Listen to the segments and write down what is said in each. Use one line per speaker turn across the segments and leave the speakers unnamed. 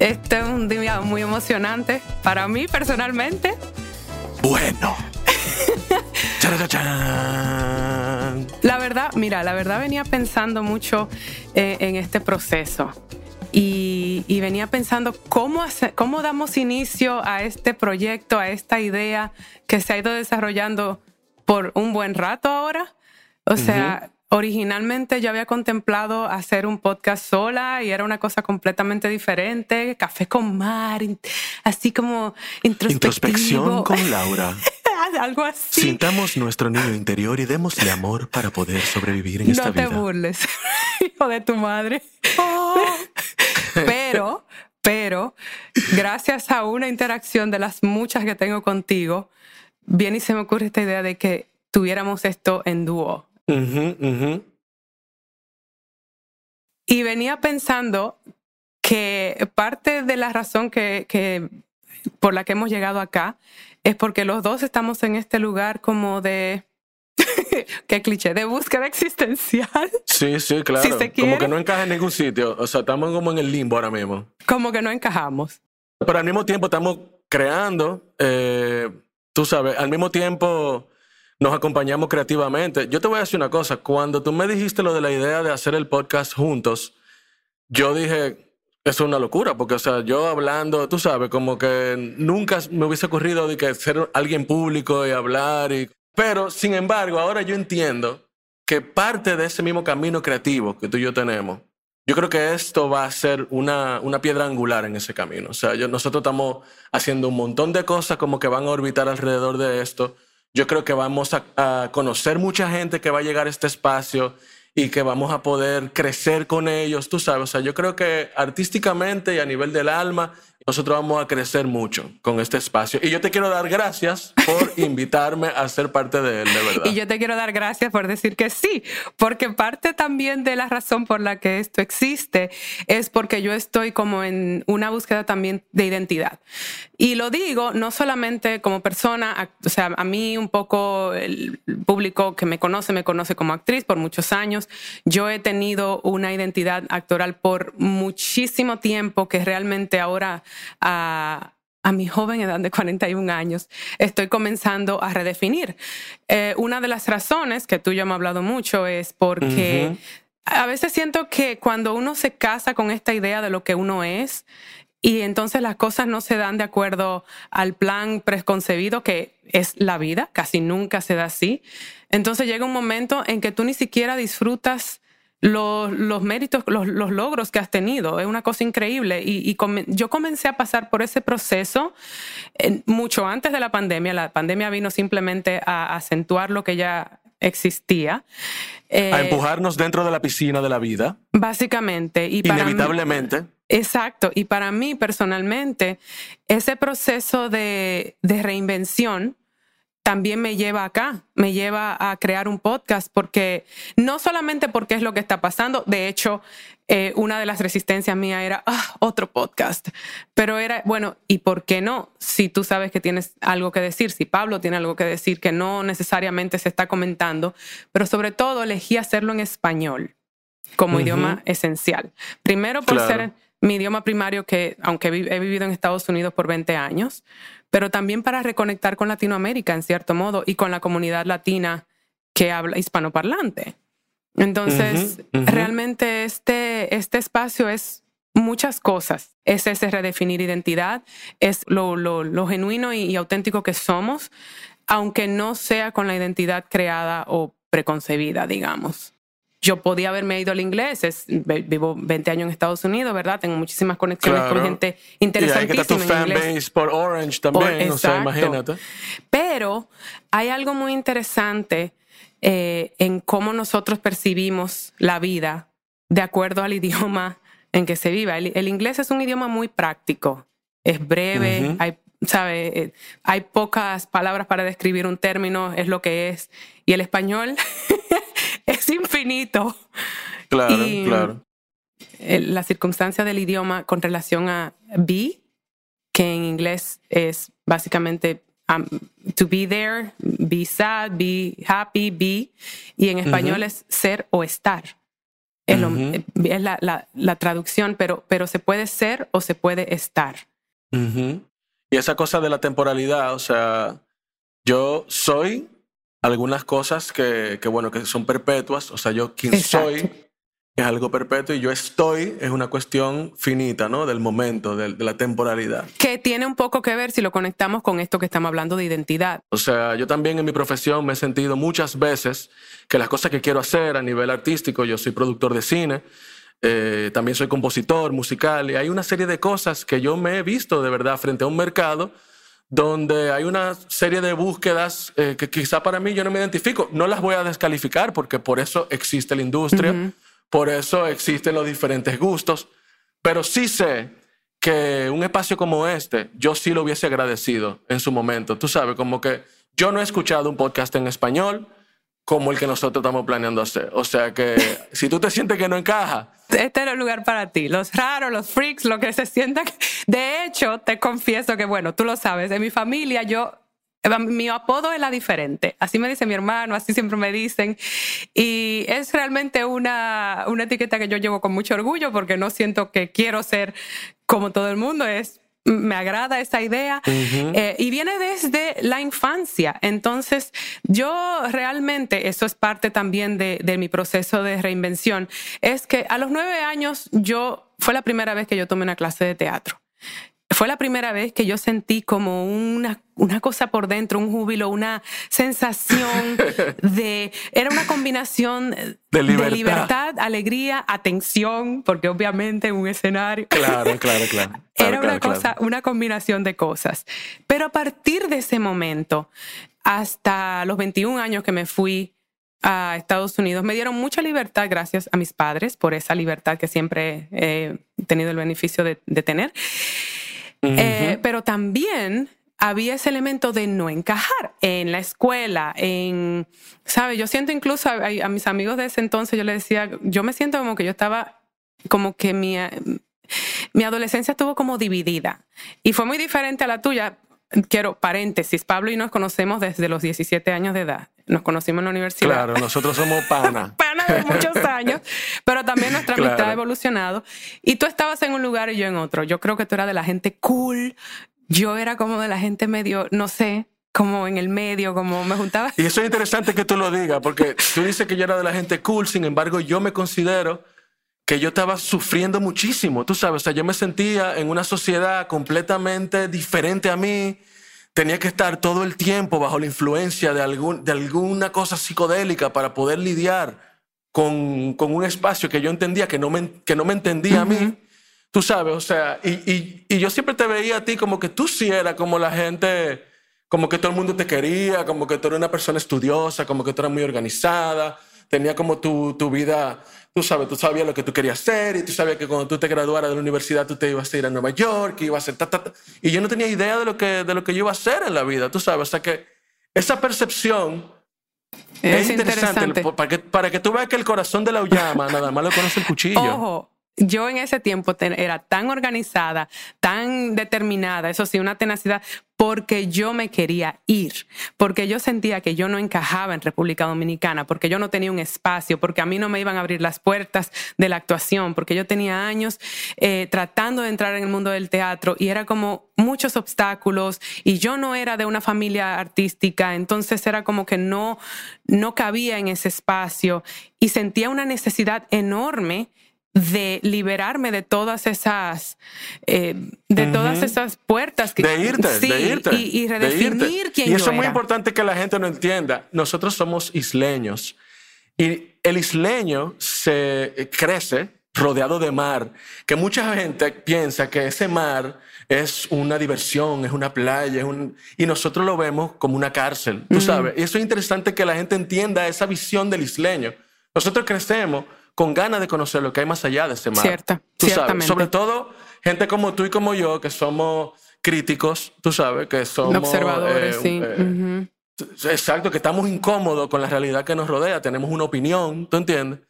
Este es un día muy emocionante para mí personalmente.
Bueno.
la verdad, mira, la verdad venía pensando mucho eh, en este proceso. Y, venía pensando cómo, cómo damos inicio a este proyecto, a esta idea que se ha ido desarrollando por un buen rato ahora. O sea, Originalmente yo había contemplado hacer un podcast sola y era una cosa completamente diferente, café con mar, así como
Introspección con Laura.
Algo así.
Sintamos nuestro niño interior y démosle amor para poder sobrevivir en esta vida.
No te burles, hijo de tu madre. pero, pero, gracias a una interacción de las muchas que tengo contigo, viene y se me ocurre esta idea de que tuviéramos esto en dúo y venía pensando que parte de la razón que, por la que hemos llegado acá es porque los dos estamos en este lugar como de qué cliché, de búsqueda existencial.
Sí, sí, claro. como que no encaja en ningún sitio. O sea, estamos como en el limbo ahora mismo.
Como que no encajamos.
Pero al mismo tiempo estamos creando, eh, tú sabes, al mismo tiempo nos acompañamos creativamente. Yo te voy a decir una cosa, cuando tú me dijiste lo de la idea de hacer el podcast juntos, yo dije, es una locura, porque, o sea, yo hablando, tú sabes, como que nunca me hubiese ocurrido de que ser alguien público y hablar. Y... Pero, sin embargo, ahora yo entiendo que parte de ese mismo camino creativo que tú y yo tenemos, yo creo que esto va a ser una, una piedra angular en ese camino. O sea, yo, nosotros estamos haciendo un montón de cosas como que van a orbitar alrededor de esto yo creo que vamos a, conocer mucha gente que va a llegar a este espacio y que vamos a poder crecer con ellos, tú sabes. O sea, yo creo que artísticamente y a nivel del alma nosotros vamos a crecer mucho con este espacio. Y yo te quiero dar gracias por invitarme a ser parte de él, de verdad.
Y yo te quiero dar gracias por decir que sí, porque parte también de la razón por la que esto existe es porque yo estoy como en una búsqueda también de identidad. Y lo digo no solamente como persona, o sea, a mí un poco el público que me conoce me conoce como actriz por muchos años. Yo he tenido una identidad actoral por muchísimo tiempo que realmente ahora a, mi joven edad de 41 años, estoy comenzando a redefinir. Eh, una de las razones que tú ya me has hablado mucho es porque a veces siento que cuando uno se casa con esta idea de lo que uno es, y entonces las cosas no se dan de acuerdo al plan preconcebido que es la vida, casi nunca se da así. Entonces llega un momento en que tú ni siquiera disfrutas los, los méritos, los, los, logros que has tenido. Es una cosa increíble. Y, y yo comencé a pasar por ese proceso mucho antes de la pandemia. La pandemia vino simplemente a acentuar lo que ya existía.
a eh, empujarnos dentro de la piscina de la vida.
Básicamente. Y
Inevitablemente.
exacto. Y para mí personalmente, ese proceso de, de reinvención también me lleva acá, me lleva a crear un podcast, porque no solamente porque es lo que está pasando, de hecho, eh, una de las resistencias mías era ah, otro podcast, pero era, bueno, ¿y por qué no? Si tú sabes que tienes algo que decir, si Pablo tiene algo que decir que no necesariamente se está comentando, pero sobre todo elegí hacerlo en español como idioma esencial. Primero por ser mi idioma primario, que aunque he vivido en Estados Unidos por 20 años, pero también para reconectar con Latinoamérica, en cierto modo, y con la comunidad latina que habla hispanoparlante. Entonces, realmente este, este espacio es muchas cosas. Es ese redefinir identidad, es lo, lo, genuino y, auténtico que somos, aunque no sea con la identidad creada o preconcebida, digamos yo podía haberme ido al inglés, es, vivo 20 años en Estados Unidos, ¿verdad? Tengo muchísimas conexiones con gente interesantísima.
Y hay que tu fanbase por Orange también, o sea, imagínate.
Pero hay algo muy interesante eh, en cómo nosotros percibimos la vida de acuerdo al idioma en que se viva. El, inglés es un idioma muy práctico, es breve, hay ¿sabe? Eh, hay pocas palabras para describir un término, es lo que es. Y el español es infinito.
Claro, claro.
La circunstancia del idioma con relación a be, que en inglés es básicamente um, to be there, be sad, be happy, be, y en español es ser o estar. Es, la, traducción, pero, pero se puede ser o se puede estar.
Y esa cosa de la temporalidad, o sea, yo soy algunas cosas que, que bueno, que son perpetuas, o sea, yo quien soy es algo perpetuo y yo estoy es una cuestión finita, ¿no? Del momento, de, la temporalidad.
Que tiene un poco que ver si lo conectamos con esto que estamos hablando de identidad.
O sea, yo también en mi profesión me he sentido muchas veces que las cosas que quiero hacer a nivel artístico, yo soy productor de cine, eh, también soy compositor musical y hay una serie de cosas que yo me he visto de verdad frente a un mercado donde hay una serie de búsquedas eh, que quizá para mí yo no me identifico. No las voy a descalificar porque por eso existe la industria. Por eso existen los diferentes gustos, pero sí sé que un espacio como este, yo sí lo hubiese agradecido en su momento. Tú sabes, como que yo no he escuchado un podcast en español como el que nosotros estamos planeando hacer. O sea que si tú te sientes que no encaja.
Este era el lugar para ti. Los raros, los freaks, lo que se sienta. De hecho, te confieso que, bueno, tú lo sabes, en mi familia yo mi apodo es la diferente. Así me dice mi hermano, así siempre me dicen. Y es realmente una, una etiqueta que yo llevo con mucho orgullo porque no siento que quiero ser como todo el mundo. Es me agrada esa idea. Eh, y viene desde la infancia. Entonces, yo realmente, eso es parte también de, de, mi proceso de reinvención, es que a los nueve años yo, fue la primera vez que yo tomé una clase de teatro fue la primera vez que yo sentí como una, una cosa por dentro, un júbilo, una sensación de... Era una combinación de libertad, alegría, atención, porque obviamente en un escenario...
Claro, claro, claro.
era una cosa, una combinación de cosas. Pero a partir de ese momento, hasta los 21 años que me fui a Estados Unidos, me dieron mucha libertad gracias a mis padres por esa libertad que siempre he tenido el beneficio de, de tener. Eh, pero también había ese elemento de no encajar en la escuela, en, ¿sabes? Yo siento incluso a, mis amigos de ese entonces, yo les decía, yo me siento como que yo estaba, como que mi, mi adolescencia estuvo como dividida y fue muy diferente a la tuya. Quiero paréntesis, Pablo y nos conocemos desde los 17 años de edad. Nos conocimos en la universidad.
Claro, nosotros somos pana.
pana de muchos años, pero también nuestra amistad ha evolucionado. Y tú estabas en un lugar y yo en otro. Yo creo que tú eras de la gente cool. Yo era como de la gente medio, no sé, como en el medio, como me juntaba.
Y eso es interesante que tú lo digas, porque tú dices que yo era de la gente cool, sin embargo, yo me considero que yo estaba sufriendo muchísimo, tú sabes, o sea, yo me sentía en una sociedad completamente diferente a mí, tenía que estar todo el tiempo bajo la influencia de, algún, de alguna cosa psicodélica para poder lidiar con, con, un espacio que yo entendía que no me, que no me entendía a mí. Tú sabes, o sea, y, y, y, yo siempre te veía a ti como que tú sí eras como la gente, como que todo el mundo te quería, como que tú eras una persona estudiosa, como que tú eras muy organizada, tenía como tu, tu vida tú sabes, tú sabías lo que tú querías hacer y tú sabías que cuando tú te graduaras de la universidad tú te ibas a ir a Nueva York, que ibas a hacer ta, ta, ta. Y yo no tenía idea de lo, que, de lo que yo iba a hacer en la vida, tú sabes. O sea que esa percepción es, interesante, Para, que, para que tú veas que el corazón de la llama nada más lo conoce el cuchillo.
Ojo, yo en ese tiempo era tan organizada, tan determinada, eso sí, una tenacidad, porque yo me quería ir, porque yo sentía que yo no encajaba en República Dominicana, porque yo no tenía un espacio, porque a mí no me iban a abrir las puertas de la actuación, porque yo tenía años eh, tratando de entrar en el mundo del teatro y era como muchos obstáculos y yo no era de una familia artística, entonces era como que no, no cabía en ese espacio y sentía una necesidad enorme de liberarme de todas esas eh, de todas esas puertas
que de irte, de irte
y, redefinir quién
y eso es muy importante que la gente no entienda. Nosotros somos isleños y el isleño se crece rodeado de mar que mucha gente piensa que ese mar es una diversión es una playa y nosotros lo vemos como una cárcel tú sabes. Y eso es interesante que la gente entienda esa visión del isleño. Nosotros crecemos con ganas de conocer lo que hay más allá de ese mar.
Cierta,
tú sabes, sobre todo gente como tú y como yo, que somos críticos, tú sabes, que somos...
Observadores,
eh,
sí.
eh, Exacto, que estamos incómodos con la realidad que nos rodea, tenemos una opinión, ¿tú entiendes?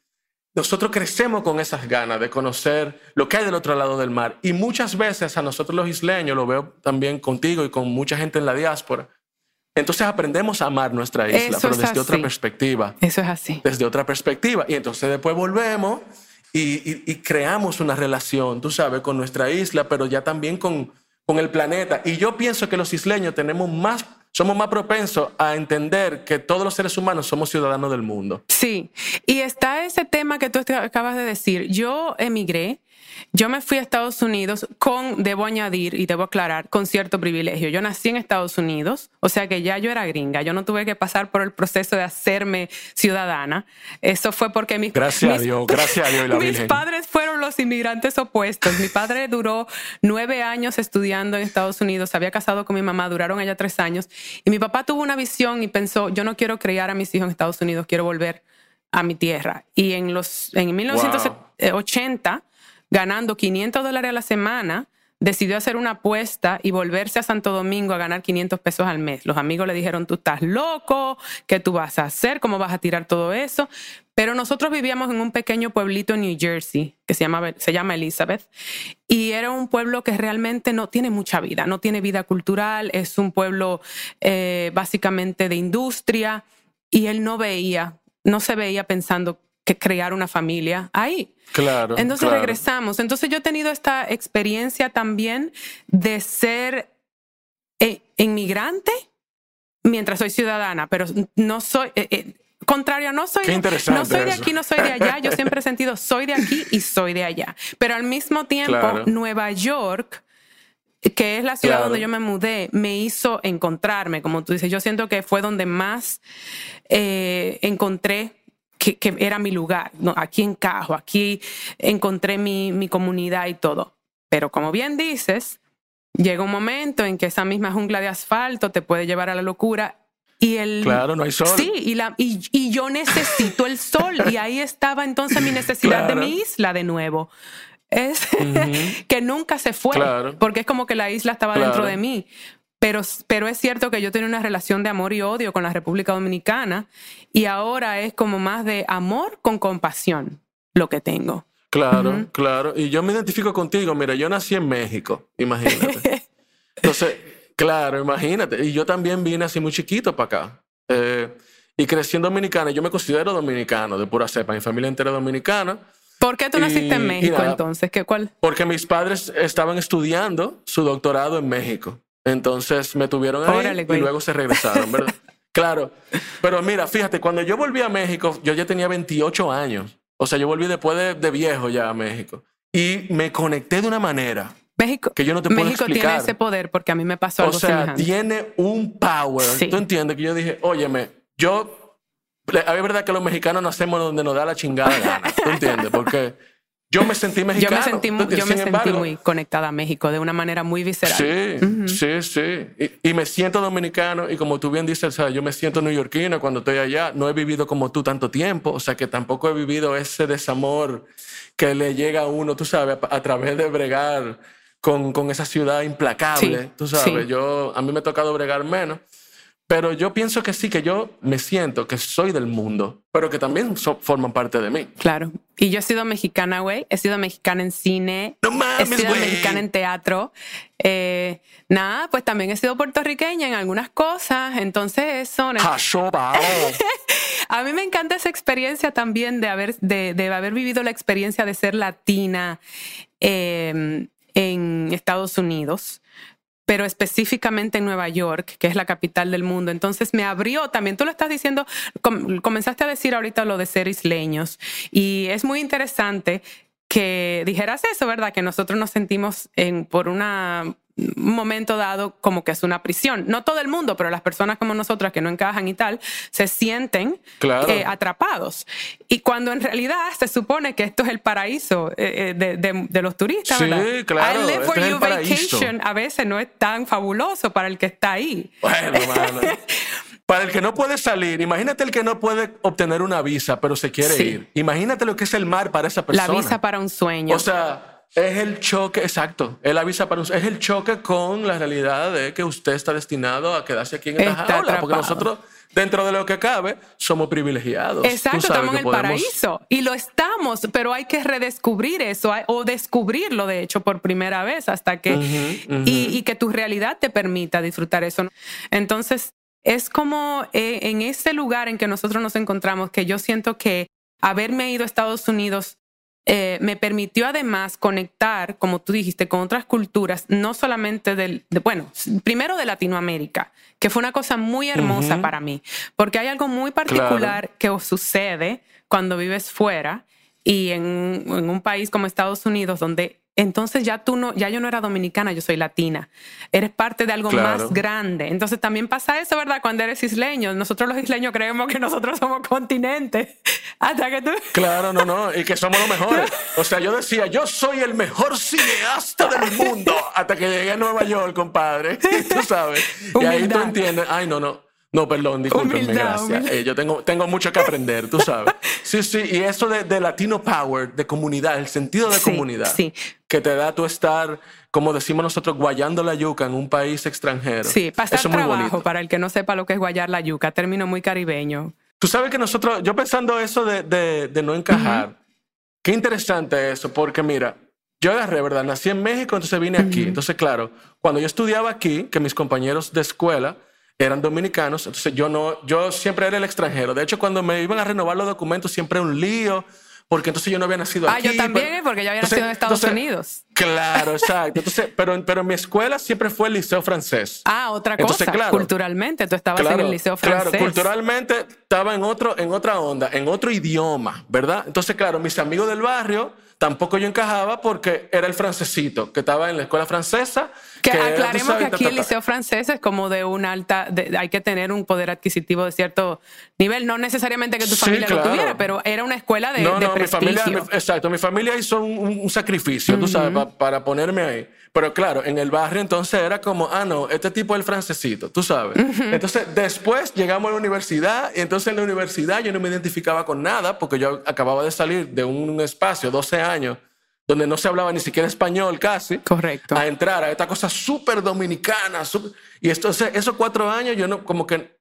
Nosotros crecemos con esas ganas de conocer lo que hay del otro lado del mar. Y muchas veces a nosotros los isleños, lo veo también contigo y con mucha gente en la diáspora, entonces aprendemos a amar nuestra isla, pero desde otra perspectiva.
Eso es así.
Desde otra perspectiva. Y entonces después volvemos y, y, creamos una relación, tú sabes, con nuestra isla, pero ya también con, con el planeta. Y yo pienso que los isleños tenemos más somos más propensos a entender que todos los seres humanos somos ciudadanos del mundo.
Sí, y está ese tema que tú acabas de decir. Yo emigré yo me fui a Estados Unidos con, debo añadir y debo aclarar, con cierto privilegio. Yo nací en Estados Unidos, o sea que ya yo era gringa. Yo no tuve que pasar por el proceso de hacerme ciudadana. Eso fue porque mis,
gracias a Dios, gracias a Dios la
mis padres fueron los inmigrantes opuestos. Mi padre duró nueve años estudiando en Estados Unidos, había casado con mi mamá, duraron allá tres años. Y mi papá tuvo una visión y pensó, yo no quiero criar a mis hijos en Estados Unidos, quiero volver a mi tierra. Y en, los, en 1980 ganando 500 dólares a la semana, decidió hacer una apuesta y volverse a Santo Domingo a ganar 500 pesos al mes. Los amigos le dijeron, tú estás loco, ¿qué tú vas a hacer? ¿Cómo vas a tirar todo eso? Pero nosotros vivíamos en un pequeño pueblito en New Jersey que se llama, se llama Elizabeth y era un pueblo que realmente no tiene mucha vida, no tiene vida cultural, es un pueblo eh, básicamente de industria y él no veía, no se veía pensando que crear una familia ahí.
Claro.
Entonces regresamos. Entonces yo he tenido esta experiencia también de ser eh, inmigrante mientras soy ciudadana, pero no soy... Eh, eh, contrario, no soy, no soy de aquí, no soy de allá. Yo siempre he sentido soy de aquí y soy de allá. Pero al mismo tiempo, Nueva York, que es la ciudad donde yo me mudé, me hizo encontrarme, como tú dices. Yo siento que fue donde más encontré que, era mi lugar. No, aquí encajo, aquí encontré mi, mi comunidad y todo. Pero como bien dices, llega un momento en que esa misma jungla de asfalto te puede llevar a la locura y el,
claro, no hay sol.
Sí, y, la, y, y yo necesito el sol. Y ahí estaba entonces mi necesidad de mi isla de nuevo. Es que nunca se fue, porque es como que la isla estaba dentro de mí. Pero, pero es cierto que yo tenía una relación de amor y odio con la República Dominicana y ahora es como más de amor con compasión lo que tengo.
Claro, claro. Y yo me identifico contigo. Mira, yo nací en México, imagínate. Entonces, claro, imagínate. Y yo también vine así muy chiquito para acá. Eh, y crecí en Dominicana. Yo me considero dominicano, de pura cepa. Mi familia entera es dominicana.
¿Por qué tú naciste en México entonces? ¿Qué, cuál?
Porque mis padres estaban estudiando su doctorado en México. Entonces me tuvieron ahí y luego se regresaron, ¿verdad? claro. Pero mira, fíjate, cuando yo volví a México, yo ya tenía 28 años. O sea, yo volví después de, viejo ya a México. Y me conecté de una manera
México,
que yo no te puedo
México tiene ese poder porque a mí me pasó algo
O sea, tiene un power. ¿Tú entiendes? Que yo dije, óyeme, yo... Es verdad que los mexicanos nacemos donde nos da la chingada gana. ¿Tú entiendes? Porque yo me sentí mexicano.
Yo me sentí, yo me sentí muy conectada a México de una manera muy visceral.
Sí, sí, sí. Y, me siento dominicano y como tú bien dices, o sea, yo me siento neoyorquino cuando estoy allá. No he vivido como tú tanto tiempo, o sea que tampoco he vivido ese desamor que le llega a uno, tú sabes, a, través de bregar con, con, esa ciudad implacable. tú sabes, yo, a mí me ha tocado bregar menos. Pero yo pienso que sí, que yo me siento que soy del mundo, pero que también forman parte de mí.
Claro. Y yo he sido mexicana, güey. He sido mexicana en cine.
No mames,
He sido mexicana en teatro. Eh, nada, pues también he sido puertorriqueña en algunas cosas. Entonces, eso. a mí me encanta esa experiencia también de haber, de, de haber vivido la experiencia de ser latina eh, en Estados Unidos pero específicamente en Nueva York, que es la capital del mundo. Entonces me abrió también, tú lo estás diciendo, comenzaste a decir ahorita lo de ser isleños y es muy interesante que dijeras eso, ¿verdad? Que nosotros nos sentimos en, por una un momento dado como que es una prisión. No todo el mundo, pero las personas como nosotras que no encajan y tal, se sienten eh, atrapados. Y cuando en realidad se supone que esto es el paraíso eh, eh, de, los turistas,
sí,
¿verdad?
claro.
I live where you vacation a veces no es tan fabuloso para el que está ahí.
Bueno, mano. Para el que no puede salir, imagínate el que no puede obtener una visa, pero se quiere ir. Imagínate lo que es el mar para esa persona.
La visa para un sueño.
O sea, es el choque, exacto. Él avisa para usted, es el choque con la realidad de que usted está destinado a quedarse aquí en esta jaula, porque nosotros dentro de lo que cabe, somos privilegiados.
Exacto, estamos en el paraíso y lo estamos, pero hay que redescubrir eso o descubrirlo, de hecho, por primera vez hasta que, Y, que tu realidad te permita disfrutar eso. Entonces, es como eh, en este lugar en que nosotros nos encontramos que yo siento que haberme ido a Estados Unidos eh, me permitió además conectar, como tú dijiste, con otras culturas, no solamente del, de, bueno, primero de Latinoamérica, que fue una cosa muy hermosa para mí, porque hay algo muy particular que sucede cuando vives fuera y en, en, un país como Estados Unidos, donde entonces ya tú no, ya yo no era dominicana, yo soy latina. Eres parte de algo más grande. Entonces también pasa eso, ¿verdad? Cuando eres isleño. Nosotros los isleños creemos que nosotros somos continentes. Hasta que tú...
Claro, no, no. Y que somos los mejores. O sea, yo decía, yo soy el mejor cineasta del mundo. Hasta que llegué a Nueva York, compadre. Tú sabes. Y ahí tú entiendes, ay, no, no. No, perdón, discúlpenme, gracias. Eh, yo tengo, tengo mucho que aprender, tú sabes. Sí, sí, y eso de, Latino Power, de comunidad, el sentido de comunidad, sí. que te da tú estar, como decimos nosotros, guayando la yuca en un país extranjero.
Sí, pasar eso trabajo, para el que no sepa lo que es guayar la yuca, término muy caribeño.
Tú sabes que nosotros, yo pensando eso de, de, no encajar, qué interesante eso, porque mira, yo agarré, ¿verdad? Nací en México, entonces vine aquí. Entonces, claro, cuando yo estudiaba aquí, que mis compañeros de escuela, eran dominicanos, entonces yo no, yo siempre era el extranjero. De hecho, cuando me iban a renovar los documentos, siempre era un lío, porque entonces yo no había nacido aquí.
Ah, yo también, porque yo había nacido en Estados Unidos.
Claro, exacto. Entonces, pero, pero mi escuela siempre fue el liceo francés.
Ah, otra cosa. Claro, culturalmente, tú estabas en el liceo francés.
Claro, culturalmente estaba en, otro, en otra onda, en otro idioma, ¿verdad? Entonces, claro, mis amigos del barrio tampoco yo encajaba porque era el francesito que estaba en la escuela francesa.
Que, aclaremos que aquí el liceo francés es como de un alta, hay que tener un poder adquisitivo de cierto nivel, no necesariamente que tu familia lo tuviera, pero era una escuela de, no, no, Mi
familia, exacto, mi familia hizo un, sacrificio, tú sabes, para ponerme ahí. Pero claro, en el barrio entonces era como, ah, no, este tipo es el francesito, tú sabes. Entonces después llegamos a la universidad y entonces en la universidad yo no me identificaba con nada porque yo acababa de salir de un espacio, 12 años, donde no se hablaba ni siquiera español casi.
Correcto.
A entrar a esta cosa súper dominicana. y entonces esos cuatro años yo no, como que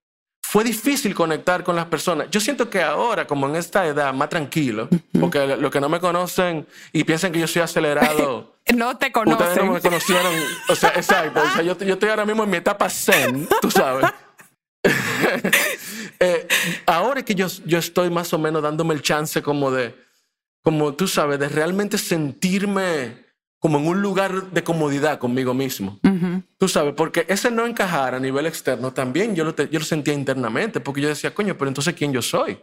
fue difícil conectar con las personas. Yo siento que ahora, como en esta edad, más tranquilo, porque los que no me conocen y piensan que yo soy acelerado.
no te conocen.
Ustedes no me conocieron. O sea, exacto. O sea, yo, yo, estoy ahora mismo en mi etapa zen, tú sabes. eh, ahora que yo, yo estoy más o menos dándome el chance como de, como tú sabes, de realmente sentirme como en un lugar de comodidad conmigo mismo. Tú sabes, porque ese no encajar a nivel externo también yo lo, yo lo sentía internamente, porque yo decía, coño, pero entonces ¿quién yo soy?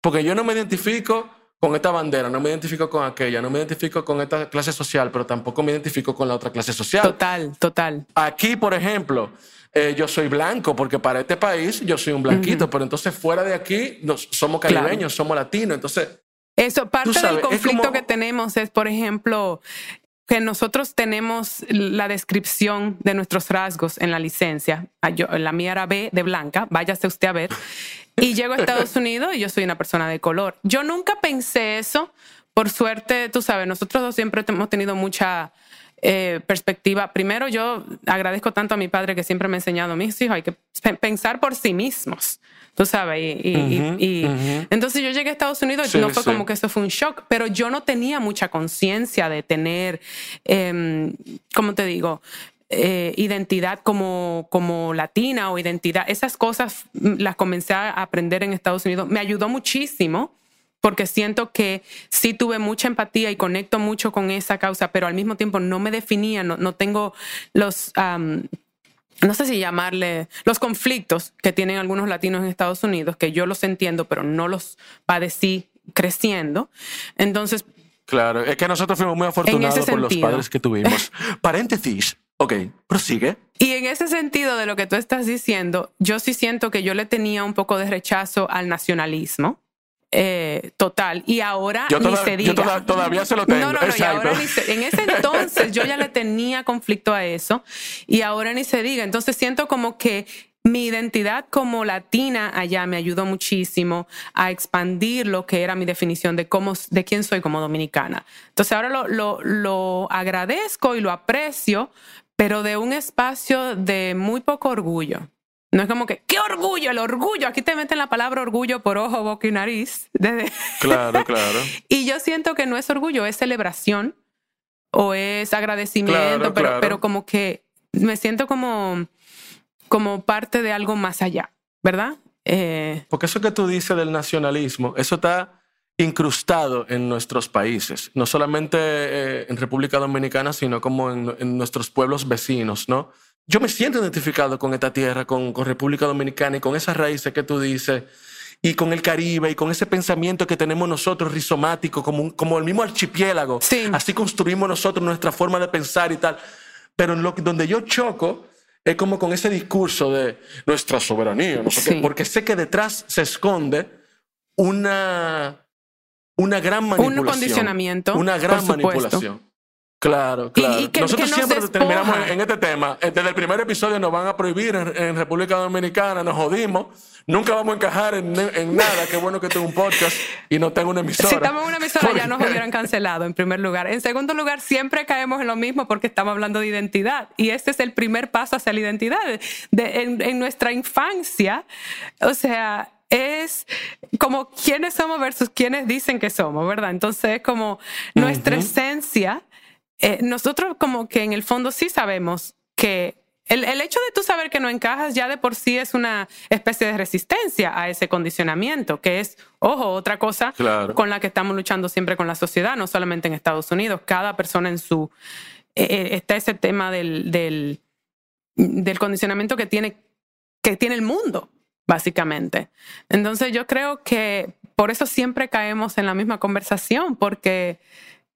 Porque yo no me identifico con esta bandera, no me identifico con aquella, no me identifico con esta clase social, pero tampoco me identifico con la otra clase social.
Total, total.
Aquí, por ejemplo, eh, yo soy blanco, porque para este país yo soy un blanquito, pero entonces fuera de aquí nos, somos caribeños, somos latinos, entonces...
Eso, parte del conflicto que tenemos es, por ejemplo, que nosotros tenemos la descripción de nuestros rasgos en la licencia. Ah, yo, la mía era B de blanca, váyase usted a ver. Y llego a Estados Unidos y yo soy una persona de color. Yo nunca pensé eso. Por suerte, tú sabes, nosotros dos siempre hemos tenido mucha eh, perspectiva. Primero, yo agradezco tanto a mi padre que siempre me ha enseñado a mis hijos, hay que pensar por sí mismos tú sabes. Y, entonces yo llegué a Estados Unidos y no fue como que eso fue un shock, pero yo no tenía mucha conciencia de tener, eh, ¿cómo te digo? Eh, identidad como, como latina o identidad, esas cosas las comencé a aprender en Estados Unidos. Me ayudó muchísimo porque siento que sí tuve mucha empatía y conecto mucho con esa causa, pero al mismo tiempo no me definía, no, no tengo los no sé si llamarle los conflictos que tienen algunos latinos en Estados Unidos, que yo los entiendo, pero no los padecí creciendo. Entonces...
Claro, es que nosotros fuimos muy afortunados por los padres que tuvimos. Paréntesis. Ok, prosigue.
Y en ese sentido de lo que tú estás diciendo, yo sí siento que yo le tenía un poco de rechazo al nacionalismo. Eh, total. Y ahora ni se diga.
Yo todavía se lo tengo. No, no, no. Y ahora
ni se, en ese entonces yo ya le tenía conflicto a eso y ahora ni se diga. Entonces siento como que mi identidad como latina allá me ayudó muchísimo a expandir lo que era mi definición de cómo, de quién soy como dominicana. Entonces ahora lo, lo, lo agradezco y lo aprecio, pero de un espacio de muy poco orgullo. No es como que, ¡qué orgullo! El orgullo. Aquí te meten la palabra orgullo por ojo, boca y nariz.
Claro, claro.
y yo siento que no es orgullo, es celebración o es agradecimiento, pero, pero como que me siento como, como parte de algo más allá, ¿verdad?
Eh, Porque eso que tú dices del nacionalismo, eso está incrustado en nuestros países, no solamente eh, en República Dominicana, sino como en, en nuestros pueblos vecinos, ¿no? Yo me siento identificado con esta tierra, con, República Dominicana y con esas raíces que tú dices, y con el Caribe y con ese pensamiento que tenemos nosotros rizomático, como, como el mismo archipiélago. Así construimos nosotros nuestra forma de pensar y tal. Pero lo, donde yo choco es como con ese discurso de nuestra soberanía, porque sé que detrás se esconde una, una gran manipulación.
Un condicionamiento.
Una gran manipulación. Claro, claro. Nosotros siempre terminamos en, este tema. Eh, desde el primer episodio nos van a prohibir en, República Dominicana, nos jodimos. Nunca vamos a encajar en, nada. Qué bueno que tengo un podcast y no tengo una emisora.
Si estamos en una emisora ya nos hubieran cancelado en primer lugar. En segundo lugar, siempre caemos en lo mismo porque estamos hablando de identidad. Y este es el primer paso hacia la identidad. De, en, nuestra infancia, o sea, es como quiénes somos versus quiénes dicen que somos, ¿verdad? Entonces es como nuestra esencia eh, nosotros como que en el fondo sí sabemos que el, hecho de tú saber que no encajas ya de por sí es una especie de resistencia a ese condicionamiento, que es, ojo, otra cosa con la que estamos luchando siempre con la sociedad, no solamente en Estados Unidos, cada persona en su... Eh, eh, está ese tema del, del, del condicionamiento que tiene, que tiene el mundo, básicamente. Entonces yo creo que por eso siempre caemos en la misma conversación, porque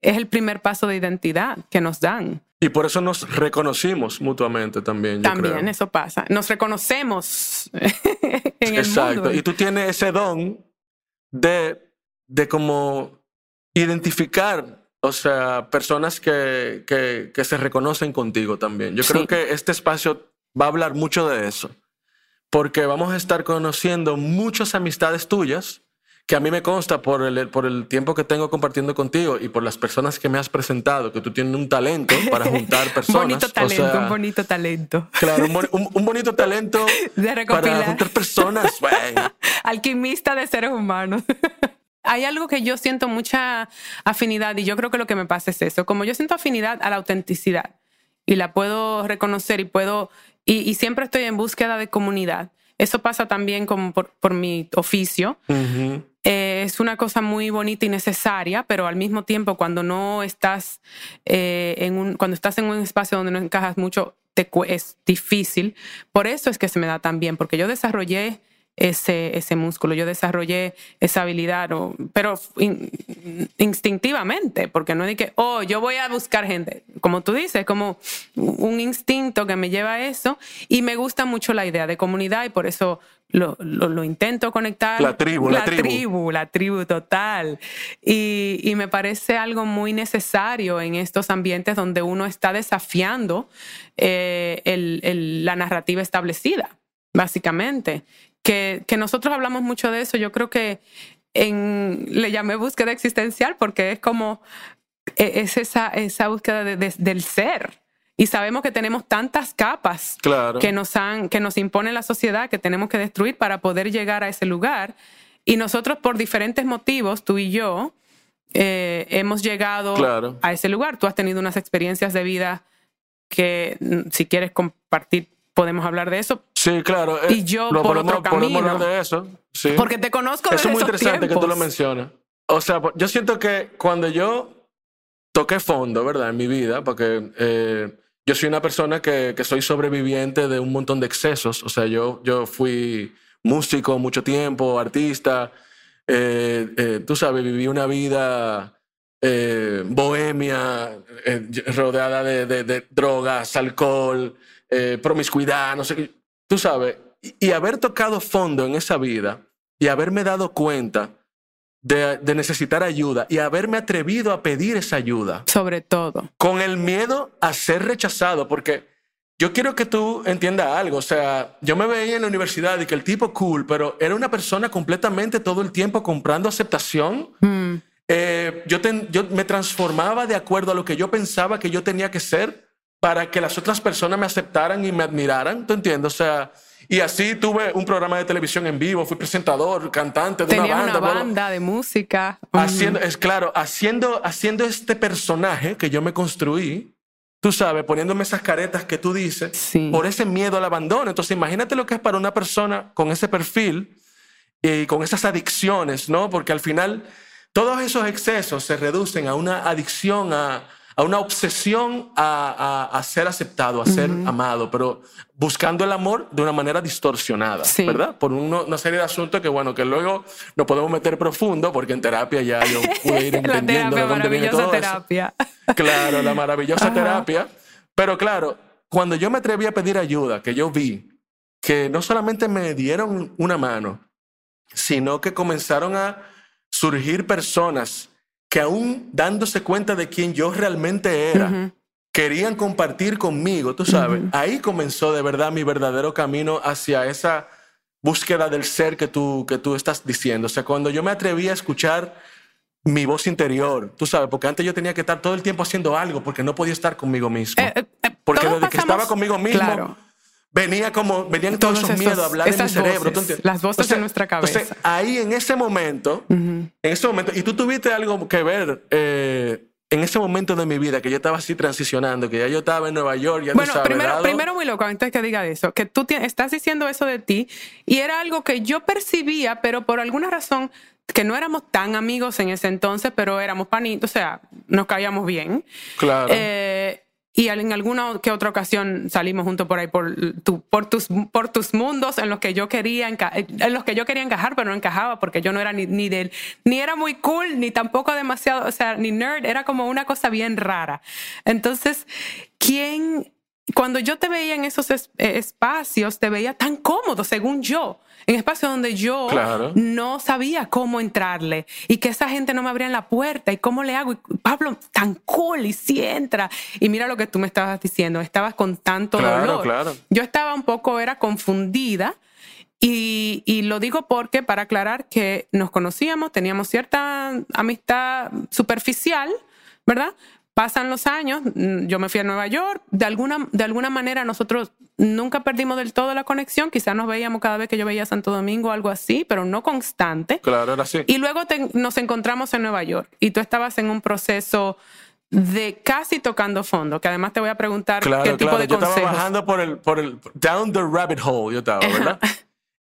es el primer paso de identidad que nos dan.
Y por eso nos reconocimos mutuamente también.
también eso pasa. Nos reconocemos en el
Exacto. Y tú tienes ese don de, de como identificar, o sea, personas que, que, se reconocen contigo también. Yo creo que este espacio va a hablar mucho de eso. Porque vamos a estar conociendo muchas amistades tuyas que a mí me consta por el, por el tiempo que tengo compartiendo contigo y por las personas que me has presentado, que tú tienes un talento para juntar personas.
bonito talento, un bonito talento.
Claro, un, bonito talento para juntar personas.
Alquimista de seres humanos. Hay algo que yo siento mucha afinidad y yo creo que lo que me pasa es eso. Como yo siento afinidad a la autenticidad y la puedo reconocer y puedo, y, y siempre estoy en búsqueda de comunidad. Eso pasa también como por, por mi oficio. Eh, es una cosa muy bonita y necesaria, pero al mismo tiempo cuando no estás eh, en un, cuando estás en un espacio donde no encajas mucho, te, es difícil. Por eso es que se me da tan bien, porque yo desarrollé ese, ese músculo, yo desarrollé esa habilidad, pero instintivamente, porque no es que, oh, yo voy a buscar gente, como tú dices, como un instinto que me lleva a eso y me gusta mucho la idea de comunidad y por eso lo, lo, intento conectar.
La tribu,
la,
tribu.
La tribu total. Y, y, me parece algo muy necesario en estos ambientes donde uno está desafiando eh, el, el, la narrativa establecida, básicamente que, nosotros hablamos mucho de eso. Yo creo que en, le llamé búsqueda existencial porque es como, e, es esa, esa búsqueda del ser. Y sabemos que tenemos tantas capas que, nos han, que nos impone la sociedad que tenemos que destruir para poder llegar a ese lugar. Y nosotros, por diferentes motivos, tú y yo, eh, hemos llegado a ese lugar. Tú has tenido unas experiencias de vida que, mm, si quieres compartir, podemos hablar de eso.
Sí, claro.
Eh, y yo por otro camino.
hablar de eso. Sí.
Porque te conozco
Eso es muy interesante que tú lo mencionas. O sea, yo siento que cuando yo toqué fondo, ¿verdad? En mi vida, porque eh, yo soy una persona que, que, soy sobreviviente de un montón de excesos. O sea, yo, yo fui músico mucho tiempo, artista. Eh, tú sabes, viví una vida bohemia, rodeada de, de, de, drogas, alcohol, promiscuidad, no sé qué tú sabes, y, haber tocado fondo en esa vida y haberme dado cuenta de, necesitar ayuda y haberme atrevido a pedir esa ayuda.
Sobre todo.
Con el miedo a ser rechazado, porque yo quiero que tú entiendas algo. O sea, yo me veía en la universidad y que el tipo cool, pero era una persona completamente todo el tiempo comprando aceptación.
Mm.
Eh, yo, yo me transformaba de acuerdo a lo que yo pensaba que yo tenía que ser para que las otras personas me aceptaran y me admiraran. ¿Tú entiendes? O sea, y así tuve un programa de televisión en vivo, fui presentador, cantante de una banda.
una banda de música.
Haciendo, es claro, haciendo, haciendo este personaje que yo me construí, tú sabes, poniéndome esas caretas que tú dices, por ese miedo al abandono. Entonces, imagínate lo que es para una persona con ese perfil y con esas adicciones, ¿no? Porque al final todos esos excesos se reducen a una adicción, a, a una obsesión a, ser aceptado, a ser amado, pero buscando el amor de una manera distorsionada, ¿verdad? Por una serie de asuntos que, bueno, que luego nos podemos meter profundo, porque en terapia ya yo pude ir entendiendo
la terapia, maravillosa terapia.
Claro, la maravillosa terapia. Pero claro, cuando yo me atreví a pedir ayuda, que yo vi que no solamente me dieron una mano, sino que comenzaron a surgir personas que aún dándose cuenta de quién yo realmente era, querían compartir conmigo, tú sabes, ahí comenzó de verdad mi verdadero camino hacia esa búsqueda del ser que tú, que tú estás diciendo. O sea, cuando yo me atreví a escuchar mi voz interior, tú sabes, porque antes yo tenía que estar todo el tiempo haciendo algo porque no podía estar conmigo mismo. Eh, eh, porque desde que estaba conmigo mismo, venía como, venían todos, esos miedos a hablar en mi cerebro.
las voces en nuestra cabeza.
Entonces, ahí en ese momento, en ese momento, y tú tuviste algo que ver eh, en ese momento de mi vida, que yo estaba así transicionando, que ya yo estaba en Nueva York, ya
bueno,
sabes,
primero, primero muy loco, antes que diga eso, que tú estás diciendo eso de ti, y era algo que yo percibía, pero por alguna razón que no éramos tan amigos en ese entonces, pero éramos panitos, o sea, nos caíamos bien.
Claro.
Eh, y en alguna que otra ocasión salimos juntos por ahí por, tus, por tus mundos en los que yo quería en los que yo quería encajar pero no encajaba porque yo no era ni, ni del ni era muy cool ni tampoco demasiado o sea ni nerd era como una cosa bien rara. Entonces quién cuando yo te veía en esos eh, espacios te veía tan cómodo según yo en espacios donde yo no sabía cómo entrarle y que esa gente no me abría la puerta y cómo le hago. Y Pablo, tan cool y si entra. Y mira lo que tú me estabas diciendo, estabas con tanto dolor. Yo estaba un poco, era confundida. Y, y, lo digo porque para aclarar que nos conocíamos, teníamos cierta amistad superficial, ¿verdad? Pasan los años, mm, yo me fui a Nueva York, de alguna, de alguna manera nosotros nunca perdimos del todo la conexión, quizás nos veíamos cada vez que yo veía a Santo Domingo o algo así, pero no constante.
Claro, era así.
Y luego nos encontramos en Nueva York y tú estabas en un proceso de casi tocando fondo, que además te voy a preguntar qué tipo de
yo
consejos.
Yo estaba bajando por el, por el, down the rabbit hole, yo estaba, ¿verdad?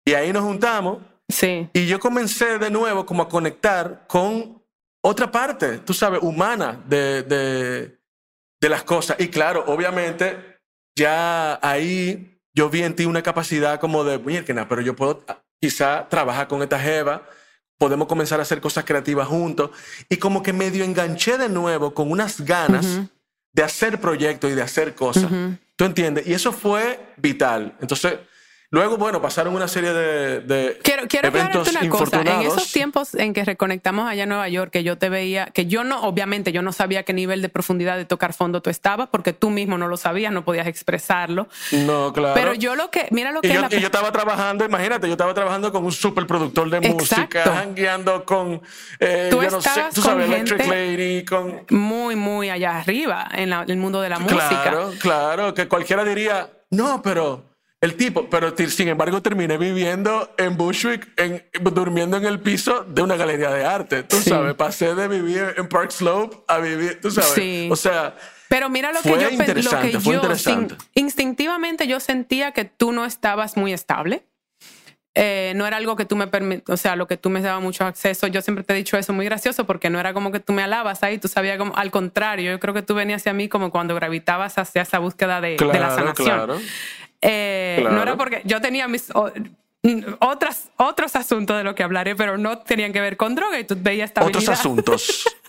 y ahí nos juntamos.
Sí.
Y yo comencé de nuevo como a conectar con otra parte, tú sabes, humana de, de, de las cosas. Y claro, obviamente, ya ahí yo vi en ti una capacidad como de, pero yo puedo quizá trabajar con esta jeva, podemos comenzar a hacer cosas creativas juntos. Y como que medio enganché de nuevo con unas ganas de hacer proyectos y de hacer cosas. ¿Tú entiendes? Y eso fue vital. Entonces, Luego, bueno, pasaron una serie de, de
quiero, quiero eventos una cosa. En esos tiempos en que reconectamos allá en Nueva York, que yo te veía, que yo no, obviamente, yo no sabía qué nivel de profundidad de tocar fondo tú estabas, porque tú mismo no lo sabías, no podías expresarlo.
No, claro.
Pero yo lo que, mira lo que.
Y, yo, yo estaba trabajando, imagínate, yo estaba trabajando con un superproductor de música, guiando con, eh,
tú
yo no sé, tú sabes, Electric Lady, con.
Muy, muy allá arriba en el mundo de la música.
Claro, claro, que cualquiera diría, no, pero el tipo, pero sin embargo terminé viviendo en Bushwick, en, durmiendo en el piso de una galería de arte. Tú sabes, pasé de vivir en Park Slope a vivir, tú sabes.
Sí.
O sea,
pero mira lo que yo, lo que yo instintivamente yo sentía que tú no estabas muy estable. Eh, no era algo que tú me permitías, o sea, lo que tú me daba mucho acceso. Yo siempre te he dicho eso muy gracioso porque no era como que tú me alabas ahí, tú sabías como, al contrario, yo creo que tú venías hacia mí como cuando gravitabas hacia esa búsqueda de, de la sanación. Claro. Eh, no era porque yo tenía mis otras, otros asuntos de lo que hablaré, pero no tenían que ver con droga y tú veías estabilidad.
Otros asuntos.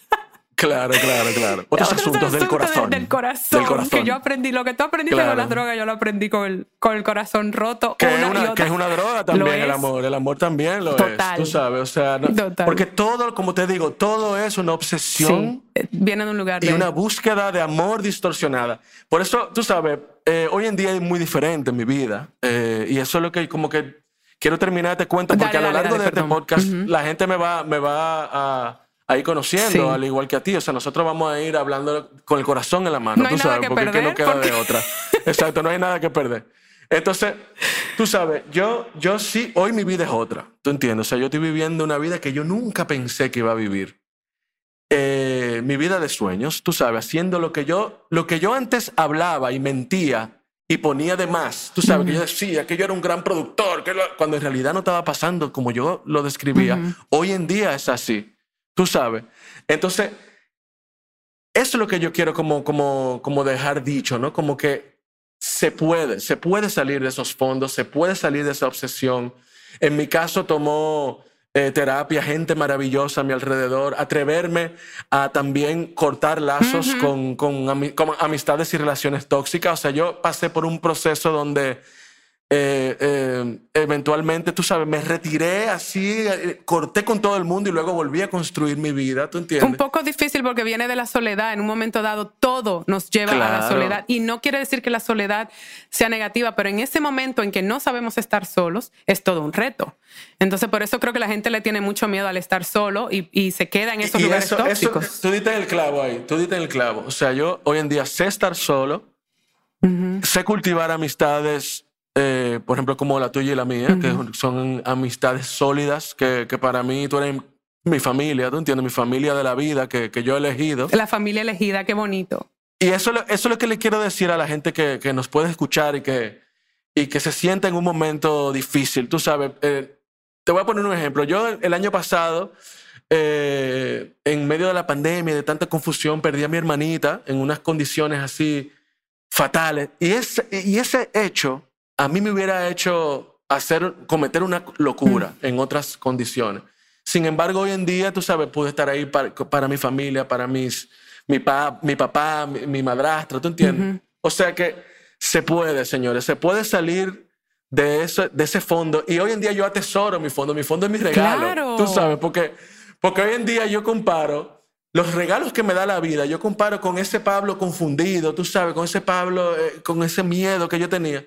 Claro, claro, claro. Otros, asuntos del corazón.
del corazón. Que yo aprendí, lo que tú aprendiste con las drogas, yo lo aprendí con el, con el corazón roto.
Que, es una, que es una droga también, el amor. El amor también lo es. Tú sabes, o sea, porque todo, como te digo, todo es una obsesión.
Sí. Eh, viene de un lugar
de. Y una búsqueda de amor distorsionada. Por eso, tú sabes, eh, hoy en día es muy diferente en mi vida. Eh, y eso es lo que, como que quiero terminar este cuento, porque a lo largo de este podcast, la gente me va, me va a ahí conociendo, al igual que a ti. O sea, nosotros vamos a ir hablando con el corazón en la mano,
no
tú sabes, porque
perder,
no queda de otra. Exacto, no hay nada que perder. Entonces, tú sabes, yo, yo sí, hoy mi vida es otra, tú entiendes. O sea, yo estoy viviendo una vida que yo nunca pensé que iba a vivir. Eh, mi vida de sueños, tú sabes, haciendo lo que yo, lo que yo antes hablaba y mentía y ponía de más. Tú sabes, que yo decía que yo era un gran productor, que cuando en realidad no estaba pasando como yo lo describía. Hoy en día es así. Tú sabes. Entonces, eso es lo que yo quiero como, como, como dejar dicho, ¿no? Como que se puede, se puede salir de esos fondos, se puede salir de esa obsesión. En mi caso tomó eh, terapia, gente maravillosa a mi alrededor, atreverme a también cortar lazos con, con, con, amistades y relaciones tóxicas. O sea, yo pasé por un proceso donde eh, eh, eventualmente, tú sabes, me retiré así, eh, corté con todo el mundo y luego volví a construir mi vida, ¿tú entiendes?
Un poco difícil porque viene de la soledad. En un momento dado, todo nos lleva a la soledad. Y no quiere decir que la soledad sea negativa, pero en ese momento en que no sabemos estar solos, es todo un reto. Entonces, por eso creo que la gente le tiene mucho miedo al estar solo y, se queda en esos lugares tóxicos.
tú diste el clavo ahí, tú diste el clavo. O sea, yo hoy en día sé estar solo, sé cultivar amistades eh, por ejemplo, como la tuya y la mía, que son amistades sólidas, que, que, para mí tú eres mi familia, ¿tú entiendes? Mi familia de la vida que, que yo he elegido.
La familia elegida, qué bonito.
Y eso, eso es lo que le quiero decir a la gente que, que nos puede escuchar y que, y que se sienta en un momento difícil. Tú sabes, eh, te voy a poner un ejemplo. Yo el año pasado, eh, en medio de la pandemia, de tanta confusión, perdí a mi hermanita en unas condiciones así fatales. Y ese, y ese hecho a mí me hubiera hecho hacer, cometer una locura mm. en otras condiciones. Sin embargo, hoy en día, tú sabes, pude estar ahí para, mi familia, para mis, mi, mi papá, mi, madrastra, ¿tú entiendes? O sea que se puede, señores, se puede salir de, eso, de ese fondo. Y hoy en día yo atesoro mi fondo, mi fondo es mi regalo. Tú sabes, porque, porque hoy en día yo comparo los regalos que me da la vida, yo comparo con ese Pablo confundido, tú sabes, con ese Pablo, eh, con ese miedo que yo tenía.